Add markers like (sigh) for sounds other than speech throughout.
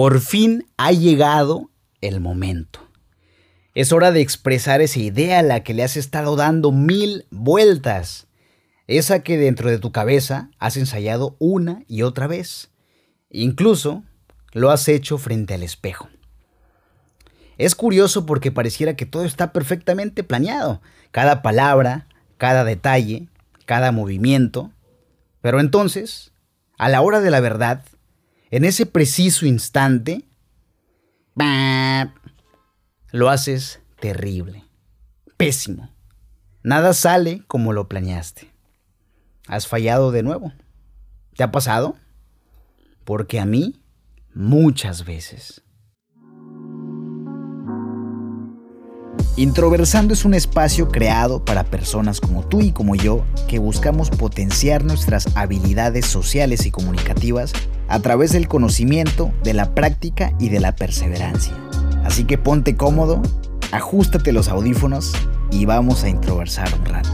Por fin ha llegado el momento. Es hora de expresar esa idea a la que le has estado dando mil vueltas. Esa que dentro de tu cabeza has ensayado una y otra vez. Incluso lo has hecho frente al espejo. Es curioso porque pareciera que todo está perfectamente planeado. Cada palabra, cada detalle, cada movimiento. Pero entonces, a la hora de la verdad, en ese preciso instante, lo haces terrible, pésimo. Nada sale como lo planeaste. Has fallado de nuevo. ¿Te ha pasado? Porque a mí, muchas veces. Introversando es un espacio creado para personas como tú y como yo que buscamos potenciar nuestras habilidades sociales y comunicativas a través del conocimiento, de la práctica y de la perseverancia. Así que ponte cómodo, ajustate los audífonos y vamos a introversar un rato.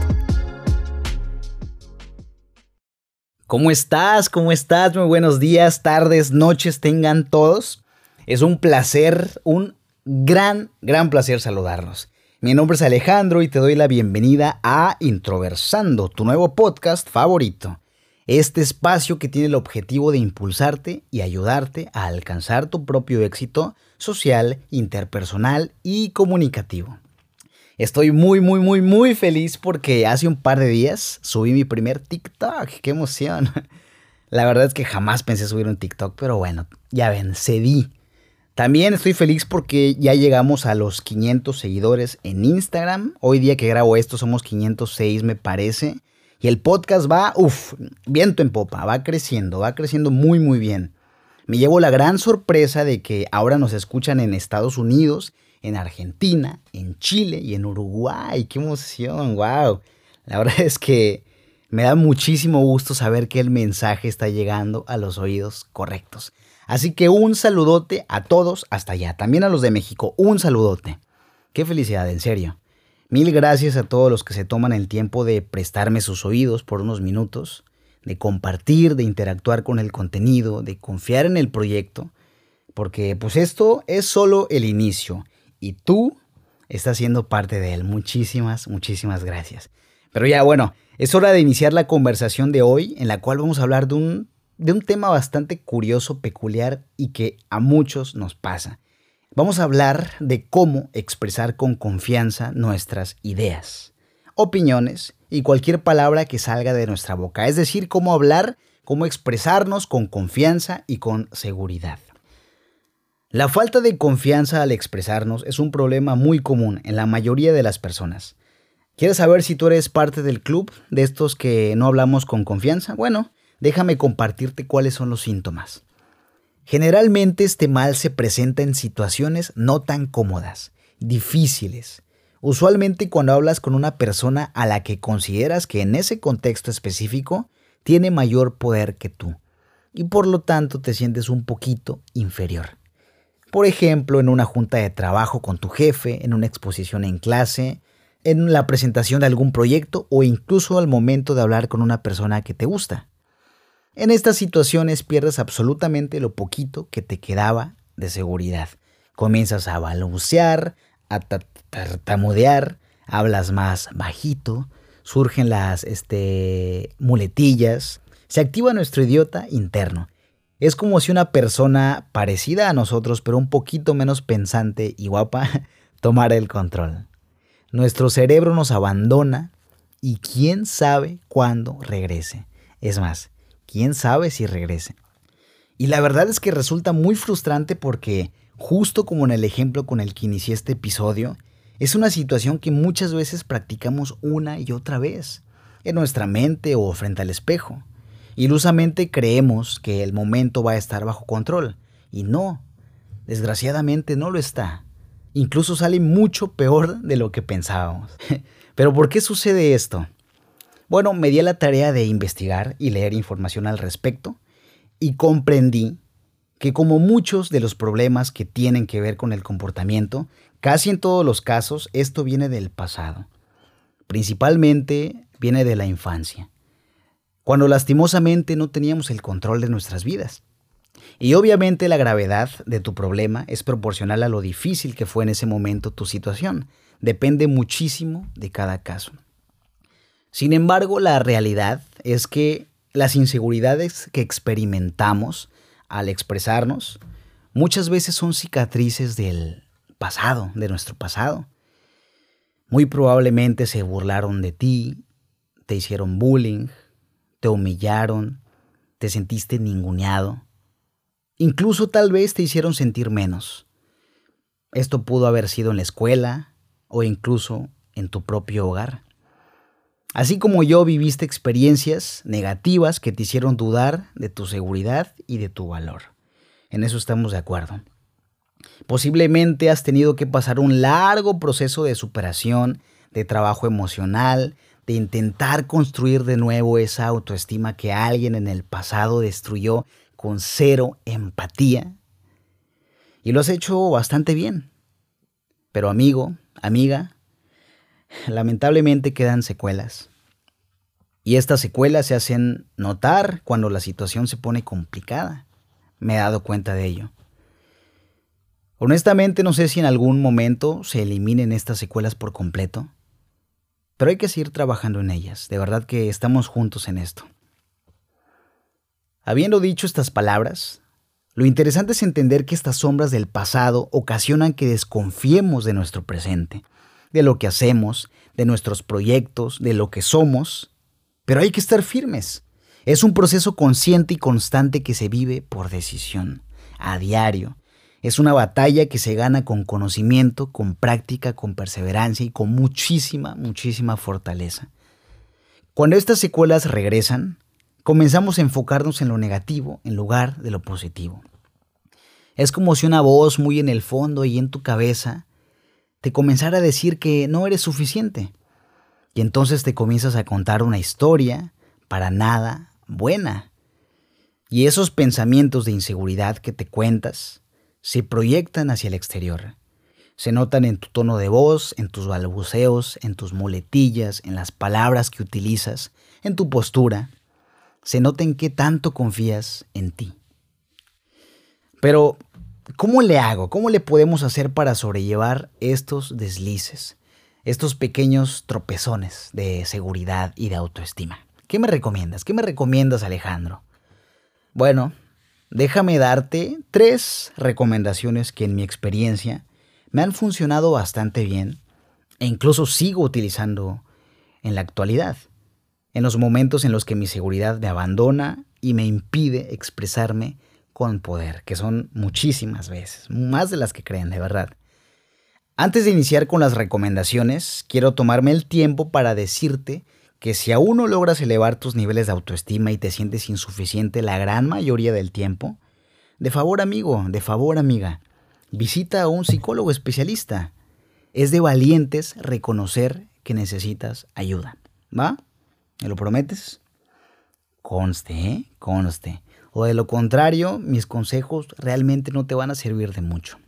¿Cómo estás? ¿Cómo estás? Muy buenos días, tardes, noches tengan todos. Es un placer, un gran, gran placer saludarlos. Mi nombre es Alejandro y te doy la bienvenida a Introversando, tu nuevo podcast favorito. Este espacio que tiene el objetivo de impulsarte y ayudarte a alcanzar tu propio éxito social, interpersonal y comunicativo. Estoy muy, muy, muy, muy feliz porque hace un par de días subí mi primer TikTok. ¡Qué emoción! (laughs) La verdad es que jamás pensé subir un TikTok, pero bueno, ya ven, cedí también estoy feliz porque ya llegamos a los 500 seguidores en Instagram. Hoy día que grabo esto somos 506 me parece. Y el podcast va, uff, viento en popa, va creciendo, va creciendo muy muy bien. Me llevo la gran sorpresa de que ahora nos escuchan en Estados Unidos, en Argentina, en Chile y en Uruguay. ¡Qué emoción! ¡Wow! La (laughs) verdad es que me da muchísimo gusto saber que el mensaje está llegando a los oídos correctos. Así que un saludote a todos hasta allá, también a los de México, un saludote. Qué felicidad, en serio. Mil gracias a todos los que se toman el tiempo de prestarme sus oídos por unos minutos, de compartir, de interactuar con el contenido, de confiar en el proyecto, porque pues esto es solo el inicio y tú estás siendo parte de él. Muchísimas, muchísimas gracias. Pero ya bueno, es hora de iniciar la conversación de hoy en la cual vamos a hablar de un de un tema bastante curioso, peculiar y que a muchos nos pasa. Vamos a hablar de cómo expresar con confianza nuestras ideas, opiniones y cualquier palabra que salga de nuestra boca. Es decir, cómo hablar, cómo expresarnos con confianza y con seguridad. La falta de confianza al expresarnos es un problema muy común en la mayoría de las personas. ¿Quieres saber si tú eres parte del club de estos que no hablamos con confianza? Bueno, déjame compartirte cuáles son los síntomas. Generalmente este mal se presenta en situaciones no tan cómodas, difíciles. Usualmente cuando hablas con una persona a la que consideras que en ese contexto específico tiene mayor poder que tú y por lo tanto te sientes un poquito inferior. Por ejemplo, en una junta de trabajo con tu jefe, en una exposición en clase, en la presentación de algún proyecto o incluso al momento de hablar con una persona que te gusta. En estas situaciones pierdes absolutamente lo poquito que te quedaba de seguridad. Comienzas a balbucear, a tartamudear, hablas más bajito, surgen las este, muletillas, se activa nuestro idiota interno. Es como si una persona parecida a nosotros, pero un poquito menos pensante y guapa, (laughs) tomara el control. Nuestro cerebro nos abandona y quién sabe cuándo regrese. Es más, quién sabe si regrese. Y la verdad es que resulta muy frustrante porque, justo como en el ejemplo con el que inicié este episodio, es una situación que muchas veces practicamos una y otra vez, en nuestra mente o frente al espejo. Ilusamente creemos que el momento va a estar bajo control, y no, desgraciadamente no lo está. Incluso sale mucho peor de lo que pensábamos. (laughs) Pero ¿por qué sucede esto? Bueno, me di a la tarea de investigar y leer información al respecto y comprendí que como muchos de los problemas que tienen que ver con el comportamiento, casi en todos los casos esto viene del pasado. Principalmente viene de la infancia, cuando lastimosamente no teníamos el control de nuestras vidas. Y obviamente la gravedad de tu problema es proporcional a lo difícil que fue en ese momento tu situación. Depende muchísimo de cada caso. Sin embargo, la realidad es que las inseguridades que experimentamos al expresarnos muchas veces son cicatrices del pasado, de nuestro pasado. Muy probablemente se burlaron de ti, te hicieron bullying, te humillaron, te sentiste ninguneado, incluso tal vez te hicieron sentir menos. Esto pudo haber sido en la escuela o incluso en tu propio hogar. Así como yo viviste experiencias negativas que te hicieron dudar de tu seguridad y de tu valor. En eso estamos de acuerdo. Posiblemente has tenido que pasar un largo proceso de superación, de trabajo emocional, de intentar construir de nuevo esa autoestima que alguien en el pasado destruyó con cero empatía. Y lo has hecho bastante bien. Pero amigo, amiga, lamentablemente quedan secuelas. Y estas secuelas se hacen notar cuando la situación se pone complicada. Me he dado cuenta de ello. Honestamente no sé si en algún momento se eliminen estas secuelas por completo, pero hay que seguir trabajando en ellas. De verdad que estamos juntos en esto. Habiendo dicho estas palabras, lo interesante es entender que estas sombras del pasado ocasionan que desconfiemos de nuestro presente, de lo que hacemos, de nuestros proyectos, de lo que somos, pero hay que estar firmes. Es un proceso consciente y constante que se vive por decisión, a diario, es una batalla que se gana con conocimiento, con práctica, con perseverancia y con muchísima, muchísima fortaleza. Cuando estas secuelas regresan, comenzamos a enfocarnos en lo negativo en lugar de lo positivo. Es como si una voz muy en el fondo y en tu cabeza te comenzara a decir que no eres suficiente. Y entonces te comienzas a contar una historia para nada buena. Y esos pensamientos de inseguridad que te cuentas se proyectan hacia el exterior. Se notan en tu tono de voz, en tus balbuceos, en tus muletillas, en las palabras que utilizas, en tu postura. Se nota en qué tanto confías en ti. Pero, ¿cómo le hago? ¿Cómo le podemos hacer para sobrellevar estos deslices, estos pequeños tropezones de seguridad y de autoestima? ¿Qué me recomiendas? ¿Qué me recomiendas, Alejandro? Bueno, déjame darte tres recomendaciones que en mi experiencia me han funcionado bastante bien e incluso sigo utilizando en la actualidad, en los momentos en los que mi seguridad me abandona y me impide expresarme con poder, que son muchísimas veces, más de las que creen, de verdad. Antes de iniciar con las recomendaciones, quiero tomarme el tiempo para decirte que si aún no logras elevar tus niveles de autoestima y te sientes insuficiente la gran mayoría del tiempo, de favor amigo, de favor amiga, visita a un psicólogo especialista. Es de valientes reconocer que necesitas ayuda. ¿Va? ¿Me lo prometes? Conste, ¿eh? Conste. O de lo contrario, mis consejos realmente no te van a servir de mucho.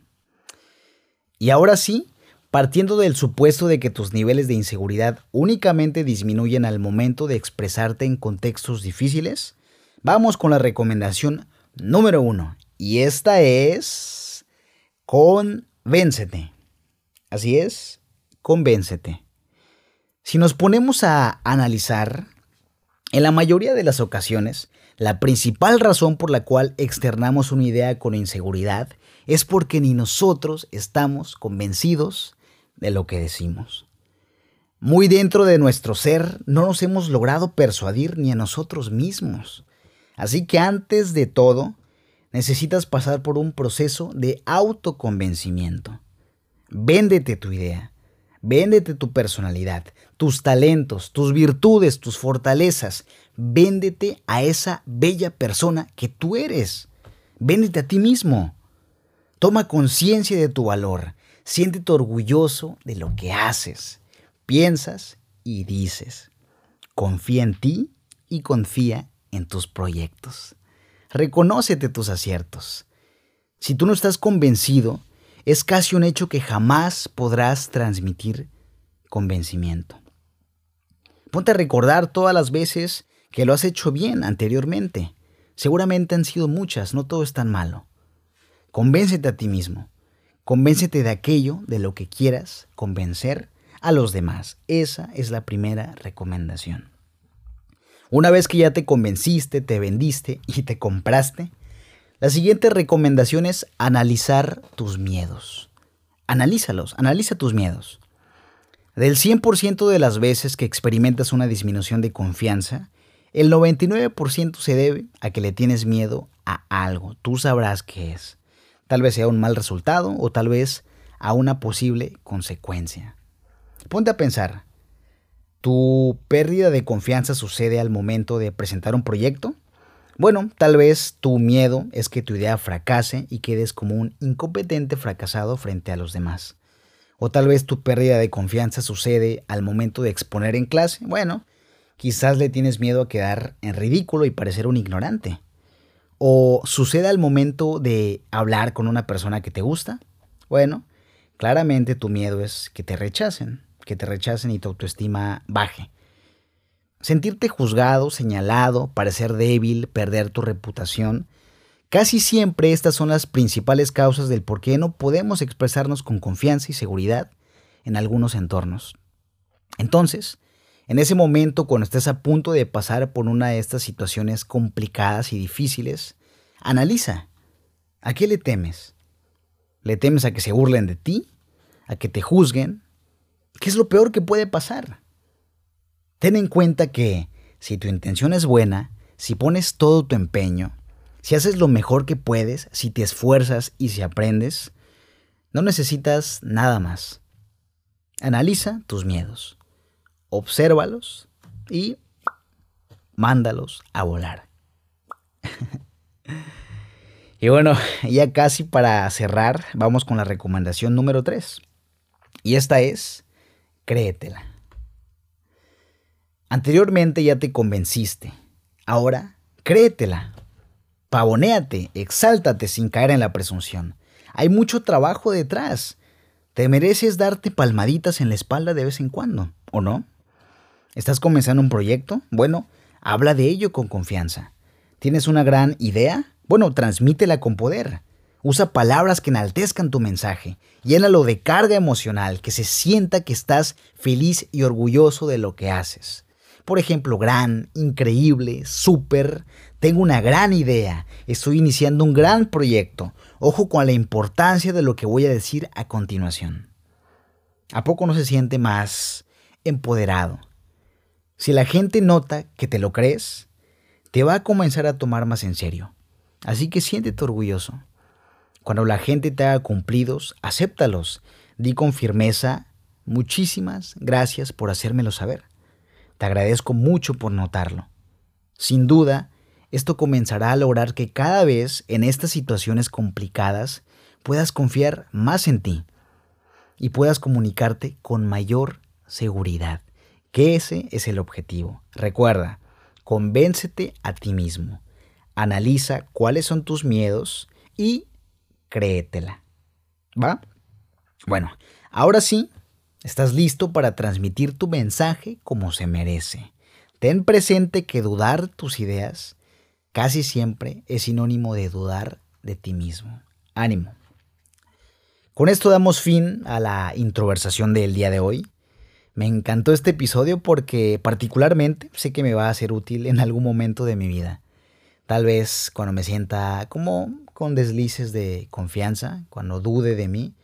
Y ahora sí, partiendo del supuesto de que tus niveles de inseguridad únicamente disminuyen al momento de expresarte en contextos difíciles, vamos con la recomendación número uno. Y esta es convéncete. Así es, convéncete. Si nos ponemos a analizar, en la mayoría de las ocasiones, la principal razón por la cual externamos una idea con inseguridad es porque ni nosotros estamos convencidos de lo que decimos. Muy dentro de nuestro ser no nos hemos logrado persuadir ni a nosotros mismos. Así que antes de todo, necesitas pasar por un proceso de autoconvencimiento. Véndete tu idea, véndete tu personalidad, tus talentos, tus virtudes, tus fortalezas. Véndete a esa bella persona que tú eres. Véndete a ti mismo. Toma conciencia de tu valor. Siéntete orgulloso de lo que haces, piensas y dices. Confía en ti y confía en tus proyectos. Reconócete tus aciertos. Si tú no estás convencido, es casi un hecho que jamás podrás transmitir convencimiento. Ponte a recordar todas las veces que lo has hecho bien anteriormente. Seguramente han sido muchas, no todo es tan malo. Convéncete a ti mismo. Convéncete de aquello de lo que quieras convencer a los demás. Esa es la primera recomendación. Una vez que ya te convenciste, te vendiste y te compraste, la siguiente recomendación es analizar tus miedos. Analízalos, analiza tus miedos. Del 100% de las veces que experimentas una disminución de confianza, el 99% se debe a que le tienes miedo a algo. Tú sabrás qué es. Tal vez sea un mal resultado o tal vez a una posible consecuencia. Ponte a pensar, ¿tu pérdida de confianza sucede al momento de presentar un proyecto? Bueno, tal vez tu miedo es que tu idea fracase y quedes como un incompetente fracasado frente a los demás. O tal vez tu pérdida de confianza sucede al momento de exponer en clase. Bueno, quizás le tienes miedo a quedar en ridículo y parecer un ignorante. O sucede al momento de hablar con una persona que te gusta. Bueno, claramente tu miedo es que te rechacen, que te rechacen y tu autoestima baje. Sentirte juzgado, señalado, parecer débil, perder tu reputación. Casi siempre estas son las principales causas del por qué no podemos expresarnos con confianza y seguridad en algunos entornos. Entonces, en ese momento, cuando estés a punto de pasar por una de estas situaciones complicadas y difíciles, analiza. ¿A qué le temes? ¿Le temes a que se burlen de ti? ¿A que te juzguen? ¿Qué es lo peor que puede pasar? Ten en cuenta que si tu intención es buena, si pones todo tu empeño, si haces lo mejor que puedes, si te esfuerzas y si aprendes, no necesitas nada más. Analiza tus miedos obsérvalos y mándalos a volar. (laughs) y bueno, ya casi para cerrar, vamos con la recomendación número 3. Y esta es, créetela. Anteriormente ya te convenciste, ahora créetela. Pavonéate, exáltate sin caer en la presunción. Hay mucho trabajo detrás. Te mereces darte palmaditas en la espalda de vez en cuando, ¿o no? ¿Estás comenzando un proyecto? Bueno, habla de ello con confianza. ¿Tienes una gran idea? Bueno, transmítela con poder. Usa palabras que enaltezcan tu mensaje. Llénalo de carga emocional, que se sienta que estás feliz y orgulloso de lo que haces. Por ejemplo, gran, increíble, súper. Tengo una gran idea. Estoy iniciando un gran proyecto. Ojo con la importancia de lo que voy a decir a continuación. ¿A poco no se siente más empoderado? Si la gente nota que te lo crees, te va a comenzar a tomar más en serio. Así que siéntete orgulloso. Cuando la gente te haga cumplidos, acéptalos. Di con firmeza, muchísimas gracias por hacérmelo saber. Te agradezco mucho por notarlo. Sin duda, esto comenzará a lograr que cada vez en estas situaciones complicadas puedas confiar más en ti y puedas comunicarte con mayor seguridad que ese es el objetivo. Recuerda, convéncete a ti mismo. Analiza cuáles son tus miedos y créetela. ¿Va? Bueno, ahora sí, estás listo para transmitir tu mensaje como se merece. Ten presente que dudar tus ideas casi siempre es sinónimo de dudar de ti mismo. Ánimo. Con esto damos fin a la introversación del día de hoy. Me encantó este episodio porque particularmente sé que me va a ser útil en algún momento de mi vida. Tal vez cuando me sienta como con deslices de confianza, cuando dude de mí,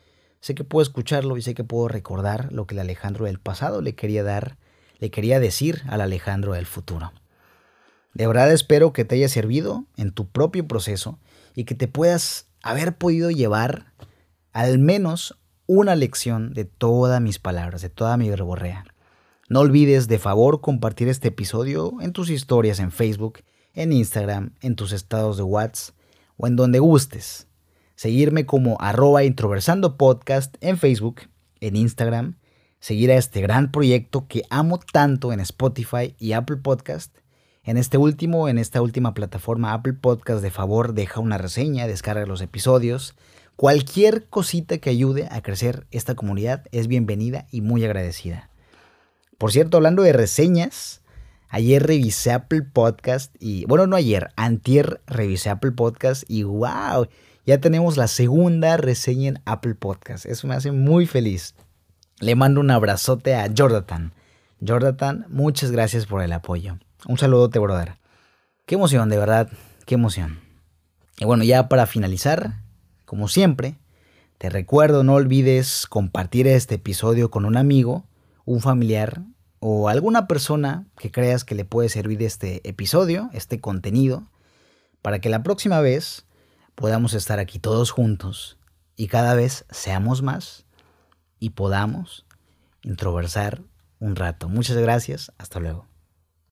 sé que puedo escucharlo y sé que puedo recordar lo que el Alejandro del pasado le quería dar, le quería decir al Alejandro del futuro. De verdad espero que te haya servido en tu propio proceso y que te puedas haber podido llevar al menos una lección de todas mis palabras, de toda mi verborrea. No olvides de favor compartir este episodio en tus historias en Facebook, en Instagram, en tus estados de WhatsApp o en donde gustes. Seguirme como arroba introversando podcast en Facebook, en Instagram. Seguir a este gran proyecto que amo tanto en Spotify y Apple Podcast. En este último, en esta última plataforma Apple Podcast, de favor deja una reseña, descarga los episodios Cualquier cosita que ayude a crecer esta comunidad es bienvenida y muy agradecida. Por cierto, hablando de reseñas, Ayer revisé Apple Podcast y, bueno, no ayer, antier revisé Apple Podcast y wow, ya tenemos la segunda reseña en Apple Podcast. Eso me hace muy feliz. Le mando un abrazote a Jordatan. Jordatan, muchas gracias por el apoyo. Un saludote, brother. Qué emoción, de verdad, qué emoción. Y bueno, ya para finalizar, como siempre, te recuerdo, no olvides compartir este episodio con un amigo, un familiar o alguna persona que creas que le puede servir este episodio, este contenido, para que la próxima vez podamos estar aquí todos juntos y cada vez seamos más y podamos introversar un rato. Muchas gracias, hasta luego.